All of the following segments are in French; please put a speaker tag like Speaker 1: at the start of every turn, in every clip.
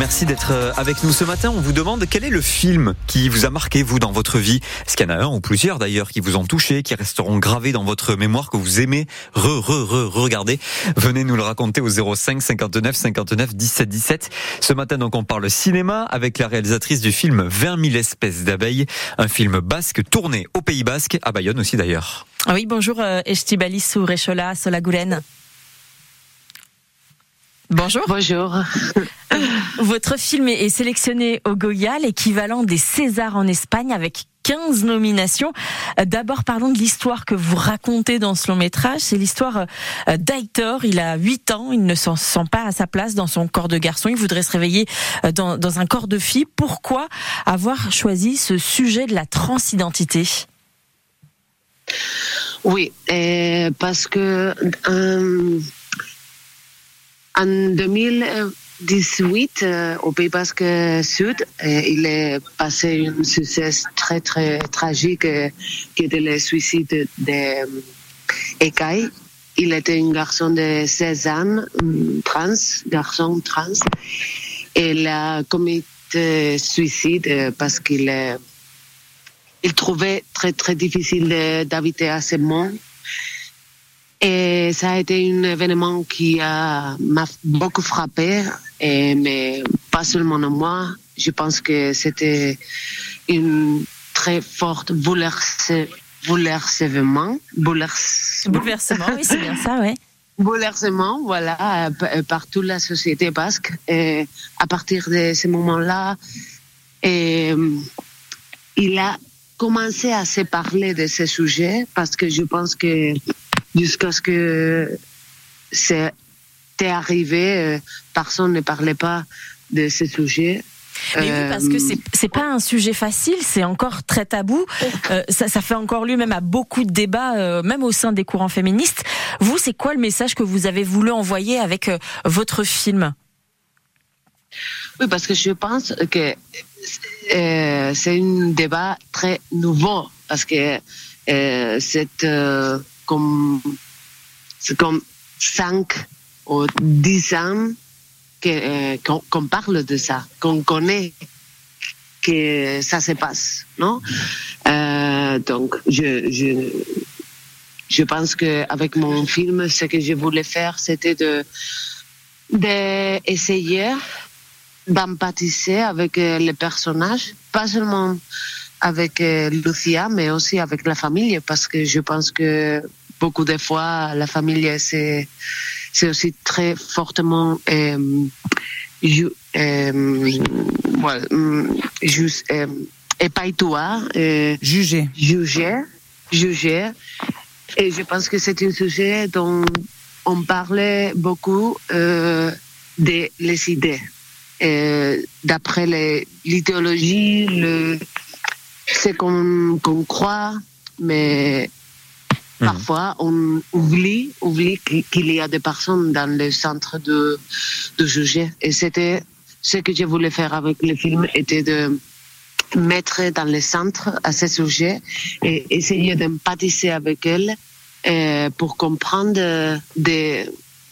Speaker 1: merci d'être euh, avec nous ce matin. On vous demande quel est le film qui vous a marqué, vous, dans votre vie. Est-ce qu'il y en a un ou plusieurs d'ailleurs qui vous ont touché, qui resteront gravés dans votre mémoire, que vous aimez re, re, re, regarder Venez nous le raconter au 05 59 59 17 17. Ce matin, donc, on parle cinéma avec la réalisatrice du film 20 000 espèces d'abeilles, un film basque tourné au Pays Basque, à Bayonne aussi d'ailleurs.
Speaker 2: Ah oui, bonjour, euh, Estibalis ou Rechola, Solagoulen. Bonjour.
Speaker 3: Bonjour.
Speaker 2: Votre film est sélectionné au Goya, l'équivalent des Césars en Espagne, avec 15 nominations. D'abord, parlons de l'histoire que vous racontez dans ce long métrage. C'est l'histoire euh, d'Aitor. Il a 8 ans. Il ne se sent pas à sa place dans son corps de garçon. Il voudrait se réveiller euh, dans, un corps de fille. Pourquoi avoir choisi ce sujet de la transidentité?
Speaker 3: Oui, euh, parce que euh, en 2018, euh, au Pays Basque Sud, euh, il est passé une succès très très tragique euh, qui était le suicide d'Ekai. il était un garçon de 16 ans, trans, garçon trans. Et il a commis suicide parce qu'il il trouvait très très difficile d'habiter à ce monde. Et ça a été un événement qui a m'a beaucoup frappé, et, mais pas seulement moi. Je pense que c'était une très forte bouleversement. Bouleversement.
Speaker 2: Bouleversement, oui, c'est bien ça, ouais.
Speaker 3: Bouleversement, voilà, par toute la société basque. Et à partir de ce moment-là, et, il a commencé à se parler de ce sujet parce que je pense que jusqu'à ce que c'était arrivé, personne ne parlait pas de ce sujet.
Speaker 2: Mais oui, parce que c'est c'est pas un sujet facile, c'est encore très tabou. Euh, ça, ça fait encore lieu même à beaucoup de débats, euh, même au sein des courants féministes. Vous, c'est quoi le message que vous avez voulu envoyer avec euh, votre film?
Speaker 3: Oui, parce que je pense que euh, c'est un débat très nouveau, parce que euh, c'est euh, comme, comme 5 ou 10 ans que, qu'on, qu'on parle de ça, qu'on connaît que ça se passe, non Donc, je, je, je pense qu'avec mon film, ce que je voulais faire, c'était de d'essayer d'empathiser avec les personnages, pas seulement avec Lucia, mais aussi avec la famille, parce que je pense que beaucoup de fois, la famille, c'est, c'est aussi très fortement euh, ju, euh, voilà, juste, euh, épaitois, euh,
Speaker 4: jugé.
Speaker 3: jugé, jugé. Et je pense que c'est un sujet dont on parlait beaucoup euh, des les idées. Euh, d'après l'idéologie, le, ce qu'on qu'on croit, mais. Parfois on oublie, oublie qu'il y a des personnes dans le centre de, de juger. Et c'était ce que je voulais faire avec le film, était de mettre dans le centre à ces sujets et essayer d'empathiser avec elle euh, pour comprendre de,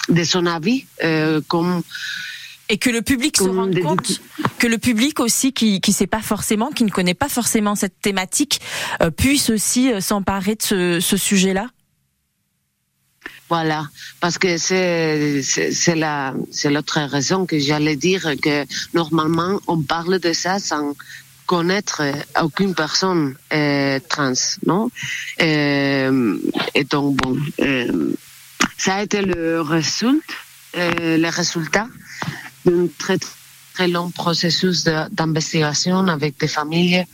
Speaker 3: de son avis, euh, comme
Speaker 2: et que le public se rende compte que le public aussi qui qui sait pas forcément qui ne connaît pas forcément cette thématique euh, puisse aussi euh, s'emparer de ce, ce sujet-là.
Speaker 3: Voilà, parce que c'est c'est la c'est l'autre raison que j'allais dire que normalement on parle de ça sans connaître aucune personne euh, trans, non? Euh, Et donc bon, euh, ça a été le résultat, le résultat d'un très très long processus d'investigation avec des familles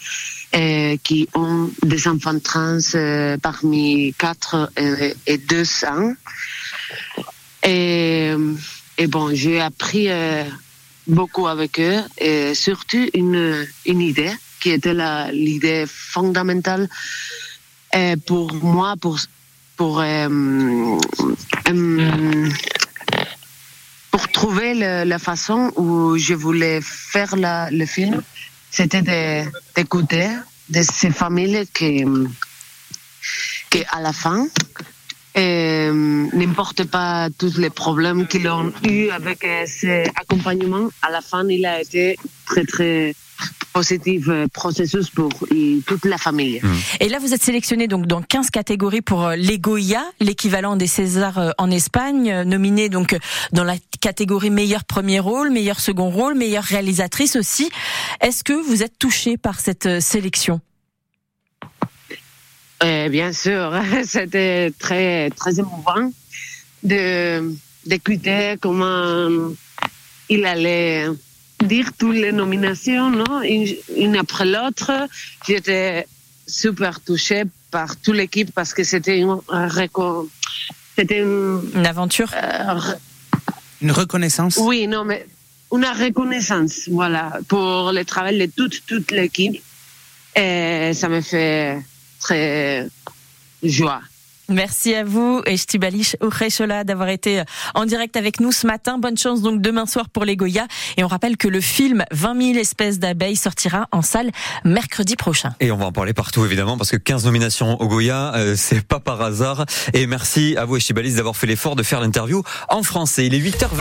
Speaker 3: euh, qui ont des enfants trans euh, parmi 4 et, et 2 ans. Et, et bon, j'ai appris euh, beaucoup avec eux et surtout une, une idée qui était l'idée fondamentale euh, pour moi, pour, pour pour trouver la façon où je voulais faire le film, c'était d'écouter de, de, ces familles qui, qui, à la fin, n'importe pas tous les problèmes qu'ils ont eu avec ces accompagnements. À la fin, il a été très très positif processus pour toute la famille.
Speaker 2: Mmh. Et là, vous êtes sélectionné donc dans 15 catégories pour les Goya, l'équivalent des Césars en Espagne, nominé donc dans la catégorie meilleur premier rôle, meilleur second rôle, meilleure réalisatrice aussi. Est-ce que vous êtes touché par cette sélection?
Speaker 3: Euh, bien sûr, c'était très très émouvant de d'écouter comment il allait dire toutes les nominations, non, une, après l'autre. J'étais super touchée par toute l'équipe parce que c'était une,
Speaker 2: c'était une, aventure,
Speaker 4: euh, une reconnaissance?
Speaker 3: Oui, non, mais une reconnaissance, voilà, pour le travail de toute toute l'équipe. Et ça me fait très joie.
Speaker 2: Merci à vous, Estibalish Uchrechola, d'avoir été en direct avec nous ce matin. Bonne chance donc demain soir pour les Goya. Et on rappelle que le film 20 000 espèces d'abeilles sortira en salle mercredi prochain.
Speaker 1: Et on va en parler partout évidemment parce que 15 nominations au Goya, euh, c'est pas par hasard. Et merci à vous, Estibalish, d'avoir fait l'effort de faire l'interview en français. Il est 8h20.